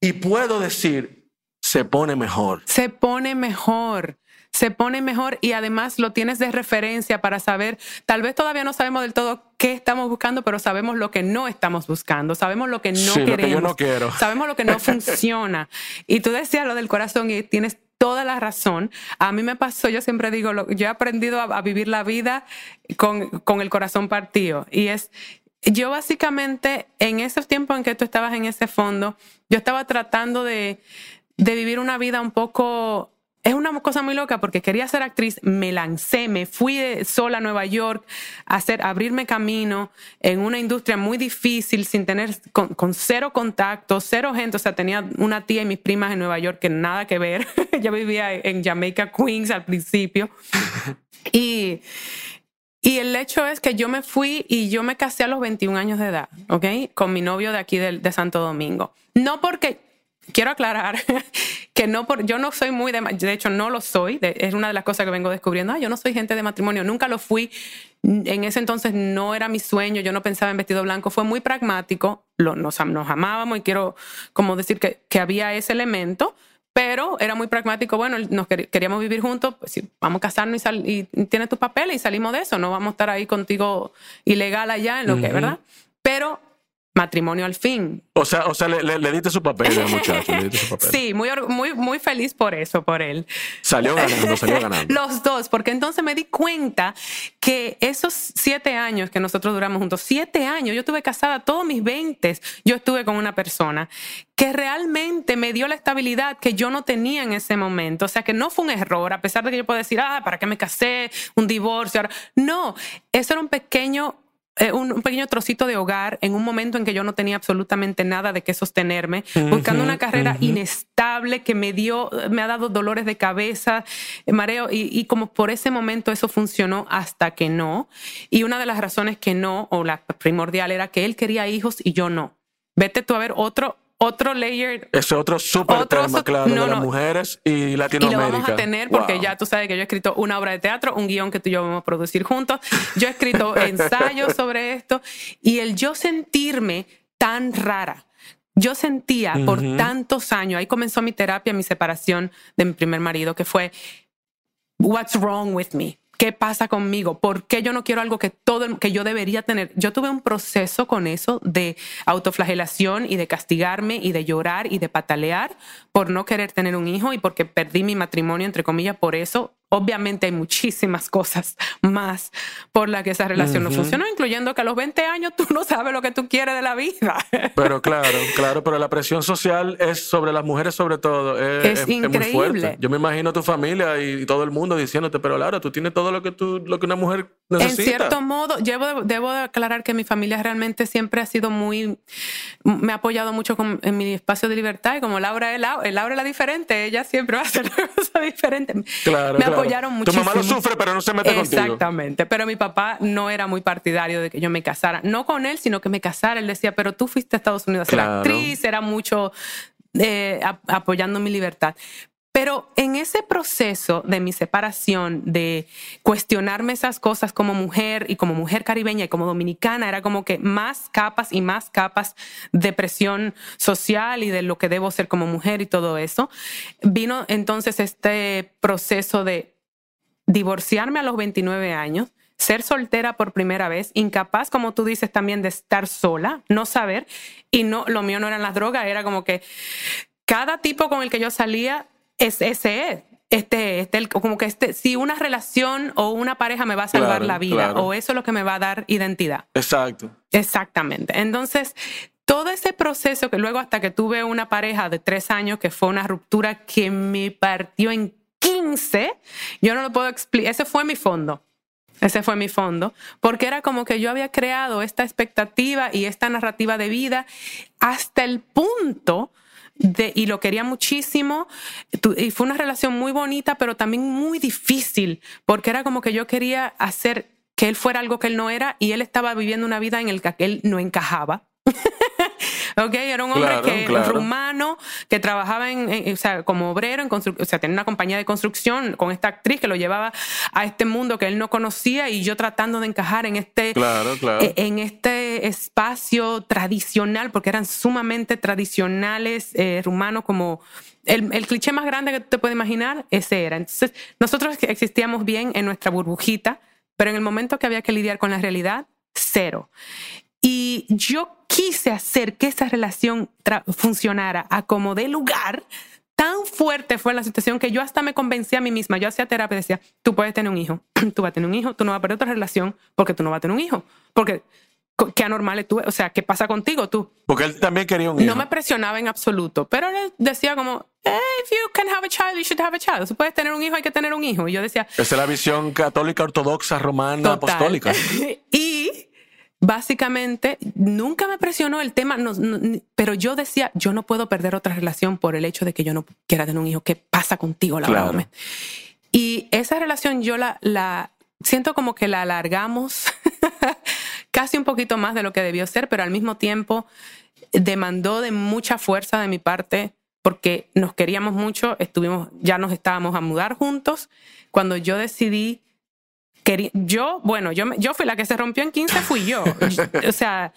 Y puedo decir, se pone mejor.
Se pone mejor. Se pone mejor y además lo tienes de referencia para saber, tal vez todavía no sabemos del todo qué estamos buscando, pero sabemos lo que no estamos buscando, sabemos lo que no queremos,
lo que yo no quiero.
sabemos lo que no funciona. Y tú decías lo del corazón y tienes toda la razón. A mí me pasó, yo siempre digo, yo he aprendido a, vivir la vida con, con, el corazón partido. Y es, yo básicamente, en esos tiempos en que tú estabas en ese fondo, yo estaba tratando de, vivir una vida un poco es una cosa muy loca porque quería ser actriz, me lancé, me fui sola a Nueva York a hacer, abrirme camino en una industria muy difícil, sin tener, con, cero contacto, cero gente. O sea, tenía una tía y mis primas en Nueva York que nada que ver. Yo vivía en Jamaica, Queens al principio. Y, y el hecho es que yo me fui y yo me casé a los 21 años de edad, ¿ok? Con mi novio de aquí de, Santo Domingo. No porque, quiero aclarar que no por, yo no soy muy de, de hecho no lo soy, es una de las cosas que vengo descubriendo, yo no soy gente de matrimonio, nunca lo fui, en ese entonces no era mi sueño, yo no pensaba en vestido blanco, fue muy pragmático, lo, nos, nos amábamos y quiero como decir que, que había ese elemento, pero era muy pragmático, bueno, nos queríamos vivir juntos, pues vamos a casarnos y, y tienes tus papeles y salimos de eso, no vamos a estar ahí contigo ilegal allá en lo que, ¿verdad? Pero matrimonio al fin.
O sea, o sea le, le, diste su papel al muchacho.
Sí, muy, muy, muy feliz por eso, por él.
Salió ganando, salió ganando.
Los dos, porque entonces me di cuenta que esos siete años que nosotros duramos juntos, siete años, yo estuve casada todos mis veintes, yo estuve con una persona que realmente me dio la estabilidad que yo no tenía en ese momento. O sea, que no fue un error, a pesar de que yo puedo decir, ah, ¿para qué me casé? Un divorcio. No, eso era un pequeño eh, un, pequeño trocito de hogar en un momento en que yo no tenía absolutamente nada de qué sostenerme, buscando una carrera inestable que me dio, me ha dado dolores de cabeza, eh, mareo, y, y, como por ese momento eso funcionó hasta que no. Y una de las razones que no, o la primordial, era que él quería hijos y yo no. Vete tú a ver otro, otro layer.
Ese otro súper tema, claro, de las mujeres y Latinoamérica.
Y lo vamos a tener porque ya tú sabes que yo he escrito una obra de teatro, un guion que tú y yo vamos a producir juntos. Yo he escrito ensayos sobre esto y el yo sentirme tan rara. Yo sentía por tantos años, ahí comenzó mi terapia, mi separación de mi primer marido, que fue, What's wrong with me? ¿Qué pasa conmigo? ¿Por qué yo no quiero algo que todo que yo debería tener? Yo tuve un proceso con eso de autoflagelación y de castigarme y de llorar y de patalear por no querer tener un hijo y porque perdí mi matrimonio entre comillas por eso Obviamente hay muchísimas cosas más por las que esa relación no funcionó, incluyendo que a los 20 años tú no sabes lo que tú quieres de la vida.
Pero claro, claro, pero la presión social es sobre las mujeres sobre todo. Es, increíble. muy fuerte. Yo me imagino tu familia y todo el mundo diciéndote, pero Laura, tú tienes todo lo que, tú, lo que una mujer necesita.
En cierto modo, debo, debo aclarar que mi familia realmente siempre ha sido muy... Me ha apoyado mucho en mi espacio de libertad y como Laura es Laura, Laura es la diferente, ella siempre va a hacer una cosa diferente.
Claro, claro apoyaron muchísimo. Tu mamá lo sufre, pero no se mete
contigo. Exactamente. Pero mi papá no era muy partidario de que yo me casara. No con él, sino que me casara. Él decía, pero tú fuiste a Estados Unidos a ser actriz. Era mucho eh, apoyando mi libertad. Pero en ese proceso de mi separación, de cuestionarme esas cosas como mujer y como mujer caribeña y como dominicana, era como que más capas y más capas de presión social y de lo que debo ser como mujer y todo eso. Vino entonces este proceso de divorciarme a los 29 años, ser soltera por primera vez, incapaz, como tú dices, también de estar sola, no saber, y no, lo mío no eran las drogas, era como que cada tipo con el que yo salía es, ese es. Este, este, como que este, si una relación o una pareja me va a salvar la vida, o eso es lo que me va a dar identidad.
Exacto.
Exactamente. Entonces, todo ese proceso que luego hasta que tuve una pareja de tres años, que fue una ruptura que me partió en 15, yo no lo puedo explicar. Ese fue mi fondo. Ese fue mi fondo, porque era como que yo había creado esta expectativa y esta narrativa de vida hasta el punto y lo quería muchísimo. Y fue una relación muy bonita, pero también muy difícil, porque era como que yo quería hacer que él fuera algo que él no era y él estaba viviendo una vida en la que él no encajaba. ok, era un hombre que, rumano que trabajaba en, o sea, como obrero, en o sea, tenía una compañía de construcción con esta actriz que lo llevaba a este mundo que él no conocía y yo tratando de encajar en este,
e,
en este espacio tradicional, porque eran sumamente tradicionales eh, rumanos como el, el, cliché más grande que te puedes imaginar, ese era. Entonces, nosotros existíamos bien en nuestra burbujita, pero en el momento que había que lidiar con la realidad, cero. Y yo quise hacer que esa relación funcionara a como de lugar, tan fuerte fue la situación que yo hasta me convencí a mí misma. Yo hacía terapia y decía, tú puedes tener un hijo, tú vas a tener un hijo, tú no vas a perder otra relación porque tú no vas a tener un hijo. Porque qué anormal es tú, o sea, ¿qué pasa contigo tú?
Porque él también quería un hijo.
No me presionaba en absoluto, pero él decía como, if you can have a child, you should have a child. Si puedes tener un hijo, hay que tener un hijo. Y yo decía...
Esa es la visión católica, ortodoxa, romana, apostólica.
y básicamente nunca me presionó el tema, pero yo decía, yo no puedo perder otra relación por el hecho de que yo no quiera tener un hijo. ¿Qué pasa contigo, Laura Y esa relación yo la, la siento como que la alargamos casi un poquito más de lo que debió ser, pero al mismo tiempo demandó de mucha fuerza de mi parte porque nos queríamos mucho, estuvimos, ya nos estábamos a mudar juntos. Cuando yo decidí yo, bueno, yo, yo fui la que se rompió en 15, fui yo. o sea,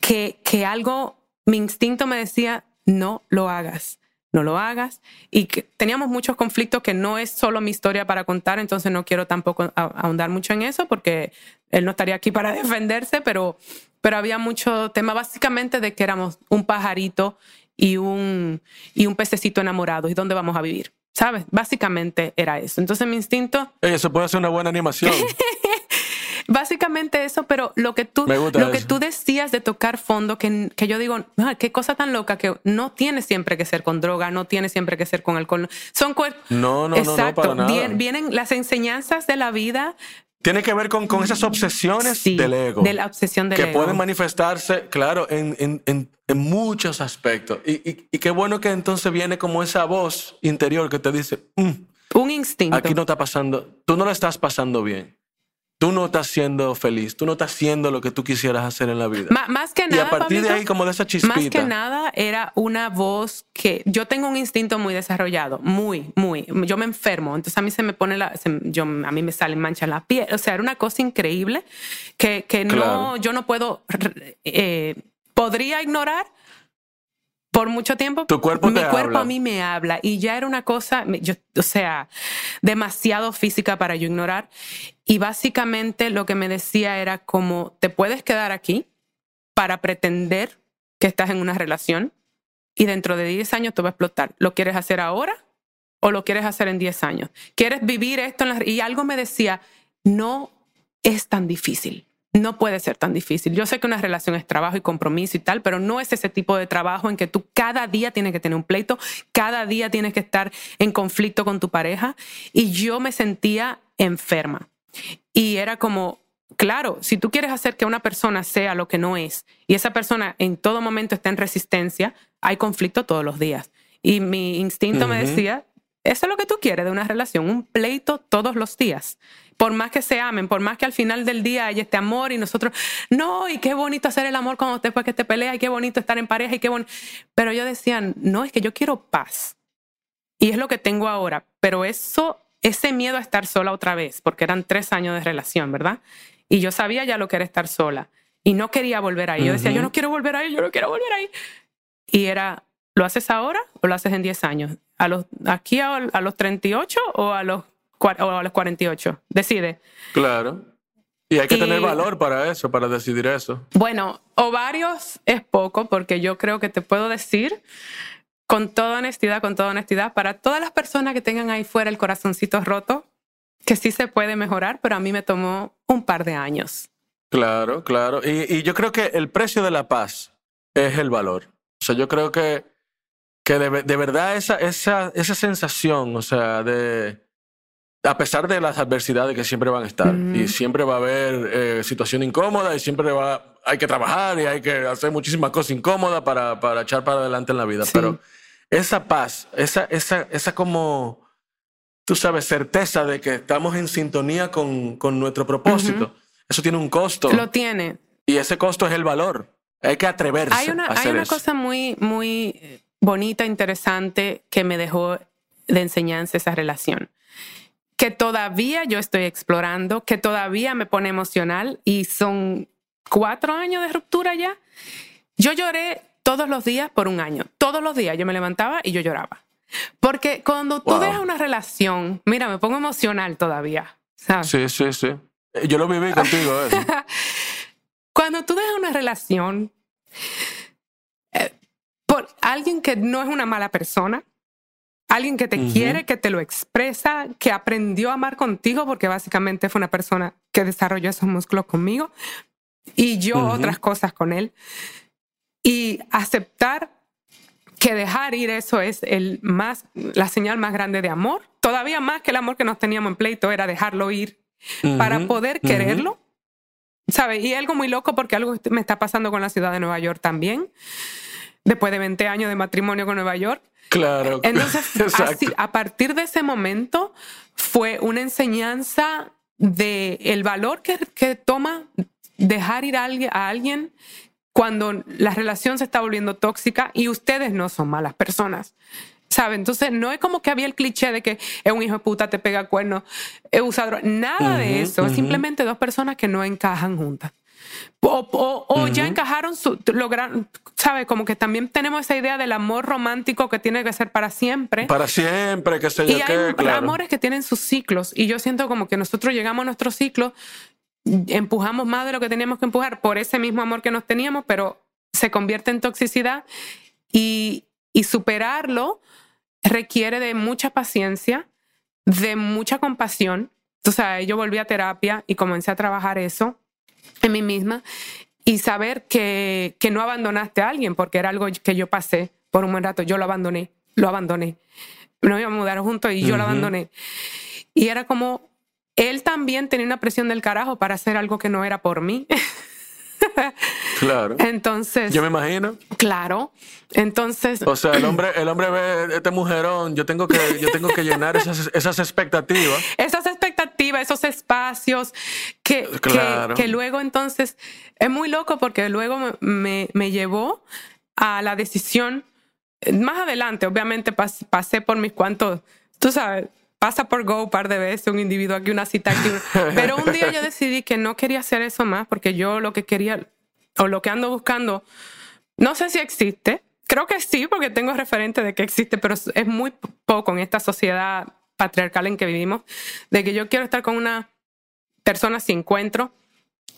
que, que algo, mi instinto me decía, no lo hagas no lo hagas. Y que teníamos muchos conflictos que no es solo mi historia para contar, entonces no quiero tampoco ahondar mucho en eso porque él no estaría aquí para defenderse, pero, pero había mucho tema básicamente de que éramos un pajarito y un, y un pececito enamorado y dónde vamos a vivir. ¿Sabes? Básicamente era eso. Entonces mi instinto...
Eso puede ser una buena animación.
Básicamente eso, pero lo que tú, lo que tú decías de tocar fondo, que, que yo digo, ah, qué cosa tan loca que no tiene siempre que ser con droga, no tiene siempre que ser con alcohol. Son
No, no,
Exacto.
no, no, para nada.
vienen las enseñanzas de la vida
tiene que ver con, con esas obsesiones del ego.
De la obsesión del
que
ego.
Que pueden manifestarse, claro, en, en, en, en muchos aspectos. Y, y, y, qué bueno que entonces viene como esa voz interior que te dice, mm,
un instinto.
Aquí no está pasando, tú no lo estás pasando bien. Tú no estás siendo feliz, tú no estás haciendo lo que tú quisieras hacer en la vida.
M más que nada.
Y a partir
Pablito,
de ahí, como de esa chispita.
Más que nada, era una voz que yo tengo un instinto muy desarrollado, muy, muy. Yo me enfermo, entonces a mí se me pone la. Se, yo, a mí me salen manchas en la piel. O sea, era una cosa increíble que, que
Claro.
no, yo no puedo. eh, podría ignorar por mucho tiempo.
Tu cuerpo
mi
te
cuerpo
habla.
a mí me habla y ya era una cosa, yo, o sea, demasiado física para yo ignorar. Y básicamente lo que me decía era como, te puedes quedar aquí para pretender que estás en una relación y dentro de 10 años te va a explotar. ¿Lo quieres hacer ahora o lo quieres hacer en 10 años? ¿Quieres vivir esto? En la... Y algo me decía, no es tan difícil. No puede ser tan difícil. Yo sé que una relación es trabajo y compromiso y tal, pero no es ese tipo de trabajo en que tú cada día tienes que tener un pleito, cada día tienes que estar en conflicto con tu pareja. Y yo me sentía enferma. Y era como, claro, si tú quieres hacer que una persona sea lo que no es y esa persona en todo momento está en resistencia, hay conflicto todos los días. Y mi instinto me decía, eso es lo que tú quieres de una relación, un pleito todos los días. Por más que se amen, por más que al final del día haya este amor y nosotros, no, y qué bonito hacer el amor cuando después que te pelea, y qué bonito estar en pareja, y qué bonito. Pero yo decía, no, es que yo quiero paz. Y es lo que tengo ahora. Pero eso, ese miedo a estar sola otra vez, porque eran tres años de relación, ¿verdad? Y yo sabía ya lo que era estar sola. Y no quería volver ahí. Yo decía,
Ujú.
yo no quiero volver ahí, yo no quiero volver ahí. Y era, ¿lo haces ahora o lo haces en 10 años? ¿A los, ¿Aquí a, a los 38 o a los, o a los 48? Decide.
Claro. Y hay que
Y-
tener valor para eso, para decidir eso.
Bueno, ovarios es poco porque yo creo que te puedo decir con toda honestidad, con toda honestidad, para todas las personas que tengan ahí fuera el corazoncito roto, que sí se puede mejorar, pero a mí me tomó un par de años.
Claro, claro. Y, y yo creo que el precio de la paz es el valor. O sea, yo creo que, que de, de verdad esa, esa, esa sensación, o sea, de... A pesar de las adversidades que siempre van a estar,
Ujú.
y siempre va a haber eh, situación incómoda, y siempre va, hay que trabajar, y hay que hacer muchísimas cosas incómodas para, para echar para adelante en la vida.
Sí.
Pero esa paz, esa, esa, esa como, tú sabes, certeza de que estamos en sintonía con, con nuestro propósito, eso tiene un costo.
Lo tiene.
Y ese costo es el valor. Hay que atreverse
Hay una,
a
hay
hacer
una
eso.
cosa muy, muy bonita, interesante que me dejó de enseñanza esa relación. Que todavía yo estoy explorando, que todavía me pone emocional y son cuatro años de ruptura ya. Yo lloré todos los días por un año. Todos los días yo me levantaba y yo lloraba. Porque cuando tú
Wow.
dejas una relación, mira, me pongo emocional todavía. ¿sabes?
Sí, sí, sí. Eh, Yo lo viví contigo, eso.
Cuando tú dejas una relación eh, alguien que no es una mala persona, alguien que te quiere, que te lo expresa, que aprendió a amar contigo, porque básicamente fue una persona que desarrolló esos músculos conmigo y yo otras cosas con él. Y aceptar que dejar ir eso es el más, la señal más grande de amor, todavía más que el amor que nos teníamos en pleito, era dejarlo ir para poder quererlo. ¿Sabes? Y algo muy loco porque algo me está pasando con la ciudad de Nueva York también. Después de 20 años de matrimonio con Nueva York.
Claro.
Entonces,
Exacto.
así, a partir de ese momento fue una enseñanza de el valor que, que toma dejar ir a alguien, a alguien cuando la relación se está volviendo tóxica y ustedes no son malas personas. ¿Sabe? Entonces, no es como que había el cliché de que es un hijo de puta, te pega cuernos, es usador. Nada de
Ujú,
eso. Es
ujú.
simplemente dos personas que no encajan juntas. O, o- o ya
Ujú.
encajaron, su, lograron, ¿sabe? Como que también tenemos esa idea del amor romántico que tiene que ser para siempre.
Para siempre, qué sé yo
y
qué,
hay
claro.
amores que tienen sus ciclos. Y yo siento como que nosotros llegamos a nuestro ciclo, empujamos más de lo que teníamos que empujar por ese mismo amor que nos teníamos, pero se convierte en toxicidad y, y superarlo requiere de mucha paciencia, de mucha compasión. Sea, yo volví a terapia y comencé a trabajar eso en mí misma y saber que, que no abandonaste a alguien porque era algo que yo pasé por un buen rato. Yo lo abandoné, lo abandoné. Nos íbamos a mudar juntos y yo lo
Ujú.
abandoné. Y era como él también tenía una presión del carajo para hacer algo que no era por mí.
Claro.
Entonces.
Yo me imagino.
Claro. Entonces.
O sea, el hombre, el hombre ve este mujerón. Yo tengo que, yo tengo que llenar esas, esas expectativas.
Esas expectativas, esos espacios que,
Claro.
que, que luego entonces es muy loco porque luego me, me llevó a la decisión. Más adelante, obviamente, pas- pasé por mis cuantos, tú sabes, pasa por Go un par de veces, un individuo aquí, una cita aquí. Pero un día yo decidí que no quería hacer eso más porque yo lo que quería, o lo que ando buscando, no sé si existe. Creo que sí, porque tengo referente de que existe, pero es muy poco en esta sociedad patriarcal en que vivimos, de que yo quiero estar con una persona si encuentro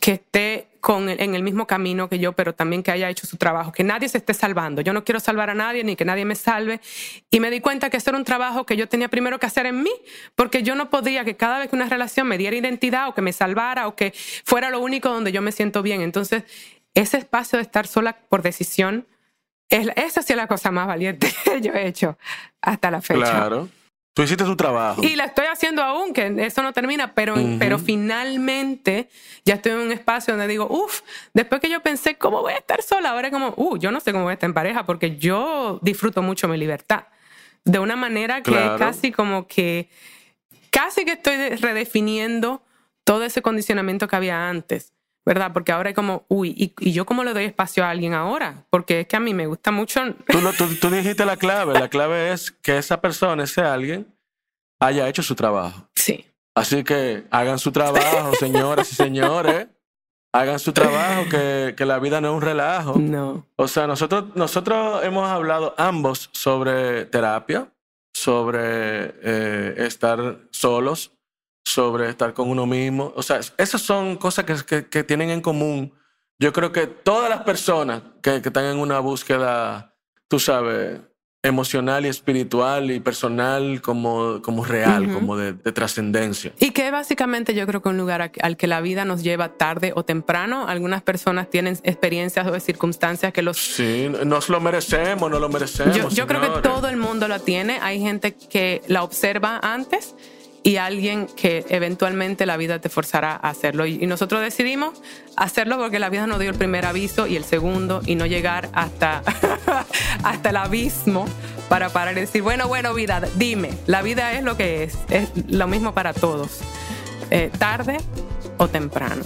que esté con en el mismo camino que yo, pero también que haya hecho su trabajo, que nadie se esté salvando. Yo no quiero salvar a nadie ni que nadie me salve. Y me di cuenta que eso era un trabajo que yo tenía primero que hacer en mí, porque yo no podía que cada vez que una relación me diera identidad o que me salvara o que fuera lo único donde yo me siento bien. Entonces, ese espacio de estar sola por decisión, es, esa sí es la cosa más valiente que yo he hecho hasta la fecha.
Claro. Tú hiciste tu trabajo.
Y la estoy haciendo aún, que eso no termina, pero, pero finalmente ya estoy en un espacio donde digo, uff, después que yo pensé, ¿cómo voy a estar sola? Ahora es como, uh, yo no sé cómo voy a estar en pareja porque yo disfruto mucho mi libertad. De una manera que
Claro.
es casi como que, casi que estoy de- redefiniendo todo ese condicionamiento que había antes. ¿Verdad? Porque ahora es como, uy, ¿y, y yo cómo le doy espacio a alguien ahora? Porque es que a mí me gusta mucho
Tú, tú- tú dijiste la clave. La clave es que esa persona, ese alguien, haya hecho su trabajo.
Sí.
Así que hagan su trabajo, señoras y señores. Hagan su trabajo, que, que la vida no es un relajo.
No.
O sea, nosotros, nosotros hemos hablado ambos sobre terapia, sobre eh, estar solos, sobre estar con uno mismo. O sea, esas son cosas que, que- que tienen en común. Yo creo que todas las personas que, que están en una búsqueda, tú sabes, emocional y espiritual y personal como, como real, como de, de trascendencia.
Y que básicamente yo creo que un lugar al que la vida nos lleva tarde o temprano. Algunas personas tienen experiencias o circunstancias que los...
Sí, nos lo merecemos, no lo merecemos.
Yo, yo creo que todo el mundo la tiene. Hay gente que la observa antes y alguien que eventualmente la vida te forzará a hacerlo. Y, nosotros decidimos hacerlo porque la vida nos dio el primer aviso y el segundo y no llegar hasta, hasta el abismo para parar y decir, bueno, bueno, vida, dime, la vida es lo que es. Es lo mismo para todos. Eh, tarde o temprano.